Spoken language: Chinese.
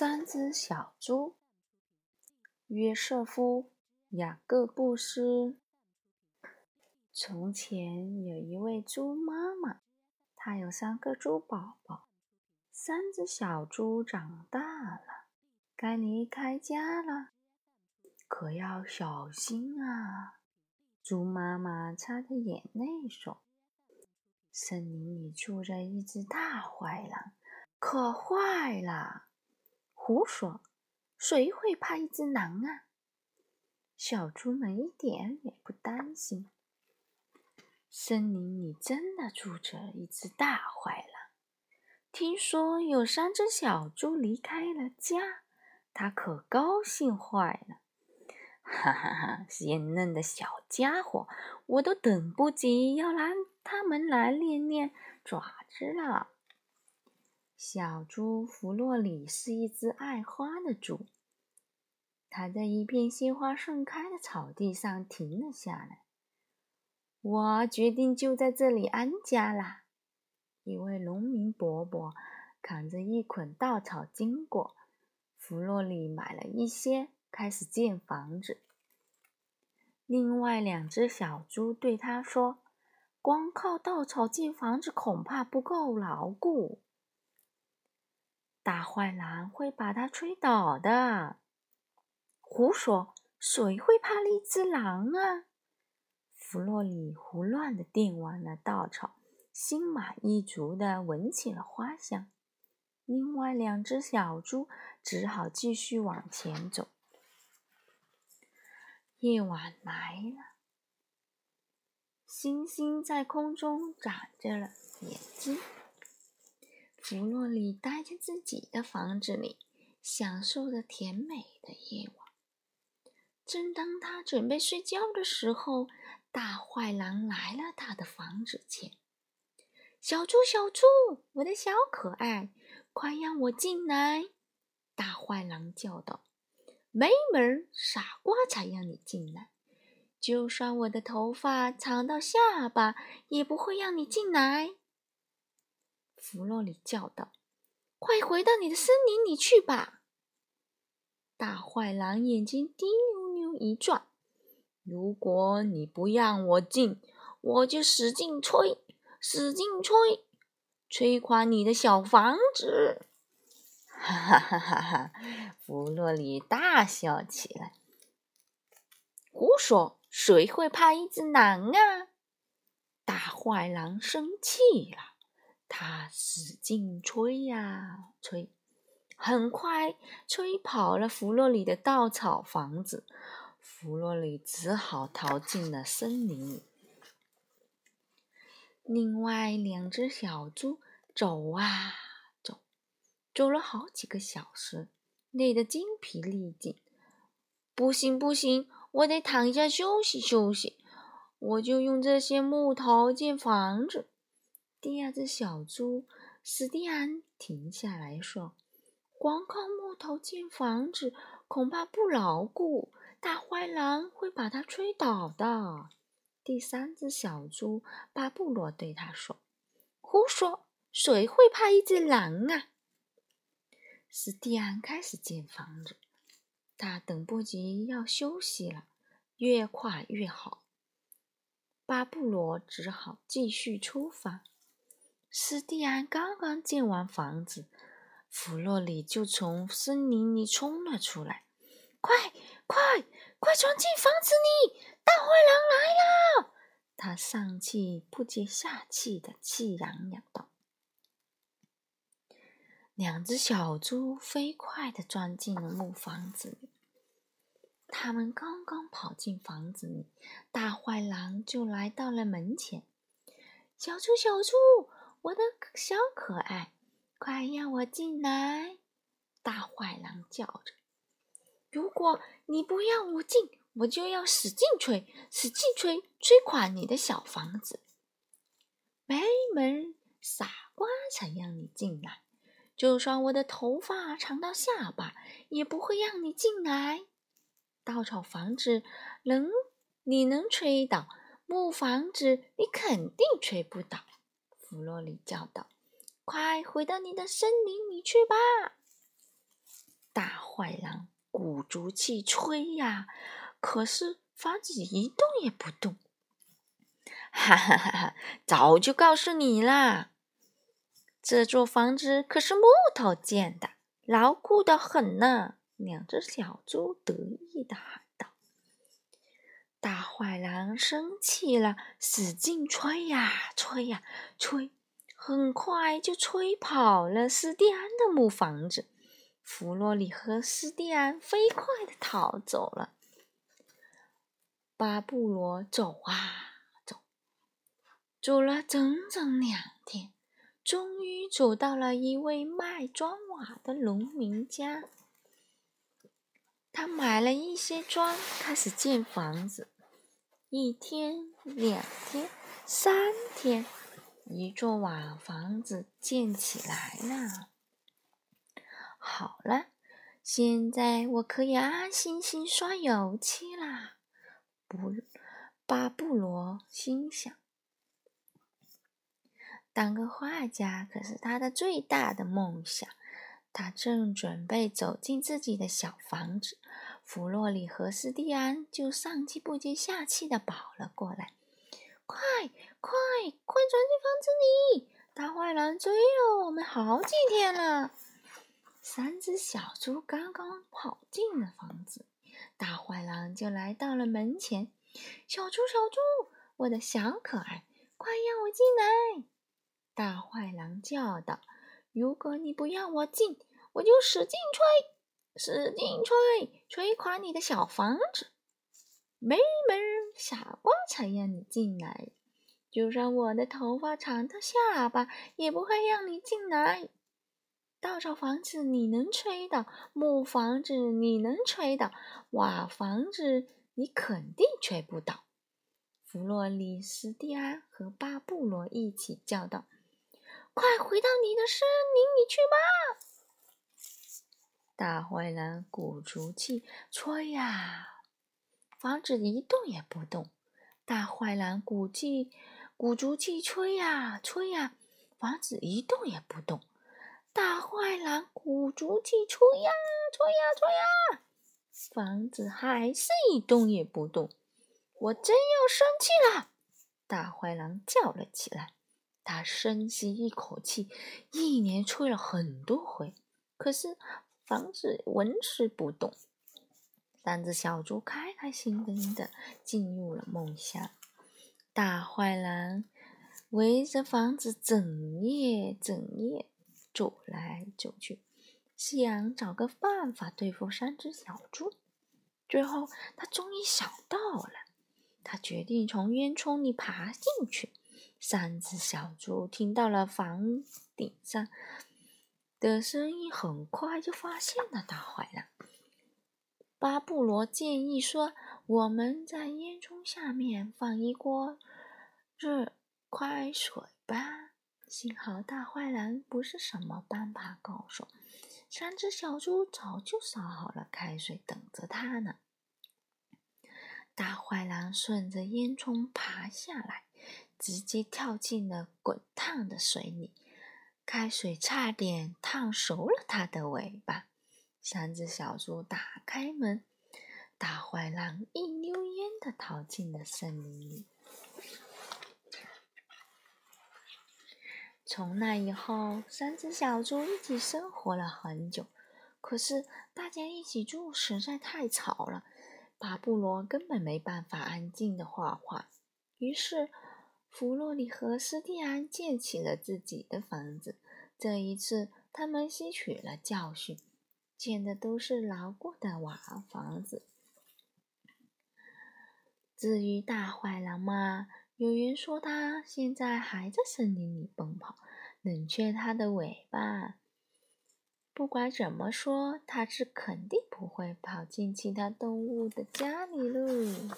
三只小猪。约瑟夫·雅各布斯。从前有一位猪妈妈，她有三个猪宝宝。三只小猪长大了，该离开家了，可要小心啊！猪妈妈擦着眼泪说：“森林里住着一只大坏狼，可坏了。”胡说！谁会怕一只狼啊？小猪们一点也不担心。森林里真的住着一只大坏狼。听说有三只小猪离开了家，它可高兴坏了。哈哈哈！鲜嫩的小家伙，我都等不及要让他们来练练爪子了。小猪弗洛里是一只爱花的猪，它在一片鲜花盛开的草地上停了下来。我决定就在这里安家啦。一位农民伯伯扛着一捆稻草经过，弗洛里买了一些，开始建房子。另外两只小猪对他说：“光靠稻草建房子恐怕不够牢固。”大坏狼会把它吹倒的。胡说！谁会怕一只狼啊？弗洛里胡乱的垫完了稻草，心满意足的闻起了花香。另外两只小猪只好继续往前走。夜晚来了，星星在空中眨着了眼睛。弗洛里待在自己的房子里，享受着甜美的夜晚。正当他准备睡觉的时候，大坏狼来了他的房子前。“小猪，小猪，我的小可爱，快让我进来！”大坏狼叫道。“没门，傻瓜才让你进来！就算我的头发长到下巴，也不会让你进来。”弗洛里叫道：“快回到你的森林里去吧！”大坏狼眼睛滴溜溜一转：“如果你不让我进，我就使劲吹，使劲吹，吹垮你的小房子！”哈哈哈哈哈！弗洛里大笑起来：“胡说！谁会怕一只狼啊？”大坏狼生气了。他使劲吹呀吹，很快吹跑了弗洛里的稻草房子。弗洛里只好逃进了森林里。另外两只小猪走啊走，走了好几个小时，累得精疲力尽。不行不行，我得躺下休息休息。我就用这些木头建房子。第二只小猪史蒂安停下来说：“光靠木头建房子恐怕不牢固，大坏狼会把它吹倒的。”第三只小猪巴布罗对他说：“胡说！谁会怕一只狼啊？”史蒂安开始建房子，他等不及要休息了，越快越好。巴布罗只好继续出发。斯蒂安刚刚建完房子，弗洛里就从森林里冲了出来。“快快快，闯进房子里！大坏狼来了！”他上气不接下气的气嚷嚷道。两只小猪飞快的钻进了木房子里。他们刚刚跑进房子里，大坏狼就来到了门前。“小猪，小猪！”我的小可爱，快让我进来！大坏狼叫着：“如果你不让我进，我就要使劲吹，使劲吹，吹垮你的小房子！”没门，傻瓜才让你进来！就算我的头发长到下巴，也不会让你进来。稻草房子能，你能吹倒；木房子，你肯定吹不倒。弗洛里叫道：“快回到你的森林里去吧！”大坏狼鼓足气吹呀，可是房子一动也不动。哈哈哈哈！早就告诉你啦，这座房子可是木头建的，牢固的很呢。两只小猪得意的喊：“大坏狼生气了，使劲吹呀吹呀吹，很快就吹跑了斯蒂安的木房子。弗洛里和斯蒂安飞快的逃走了。巴布罗走啊走，走了整整两天，终于走到了一位卖砖瓦的农民家。”他买了一些砖，开始建房子。一天、两天、三天，一座瓦房子建起来了。好了，现在我可以安安心心刷油漆啦。不，巴布罗心想，当个画家可是他的最大的梦想。他正准备走进自己的小房子，弗洛里和斯蒂安就上气不接下气的跑了过来：“快快快，钻进房子里！大坏狼追了我们好几天了。”三只小猪刚刚跑进了房子，大坏狼就来到了门前：“小猪，小猪，我的小可爱，快让我进来！”大坏狼叫道：“如果你不让我进，”我就使劲吹，使劲吹，吹垮你的小房子！没门儿，傻瓜才让你进来！就算我的头发长到下巴，也不会让你进来。稻草房子你能吹倒，木房子你能吹倒，瓦房子你肯定吹不倒！弗洛里斯蒂安和巴布罗一起叫道：“快回到你的森林里去吧！”大坏狼鼓足气吹呀，房子一动也不动。大坏狼鼓气鼓足气吹呀吹呀，房子一动也不动。大坏狼鼓足气吹呀吹呀吹呀，房子还是一动也不动。我真要生气了！大坏狼叫了起来。他深吸一口气，一连吹了很多回，可是。房子纹丝不动，三只小猪开开心心的进入了梦乡。大坏狼围着房子整夜整夜走来走去，想找个办法对付三只小猪。最后，他终于想到了，他决定从烟囱里爬进去。三只小猪听到了房顶上。的声音很快就发现了大坏狼。巴布罗建议说：“我们在烟囱下面放一锅热开水吧。”幸好大坏狼不是什么攀爬高手，三只小猪早就烧好了开水等着他呢。大坏狼顺着烟囱爬下来，直接跳进了滚烫的水里。开水差点烫熟了它的尾巴。三只小猪打开门，大坏狼一溜烟的逃进了森林里。从那以后，三只小猪一起生活了很久。可是大家一起住实在太吵了，巴布罗根本没办法安静的画画。于是。弗洛里和斯蒂安建起了自己的房子。这一次，他们吸取了教训，建的都是牢固的瓦房子。至于大坏狼嘛，有人说他现在还在森林里奔跑，冷却他的尾巴。不管怎么说，他是肯定不会跑进其他动物的家里喽。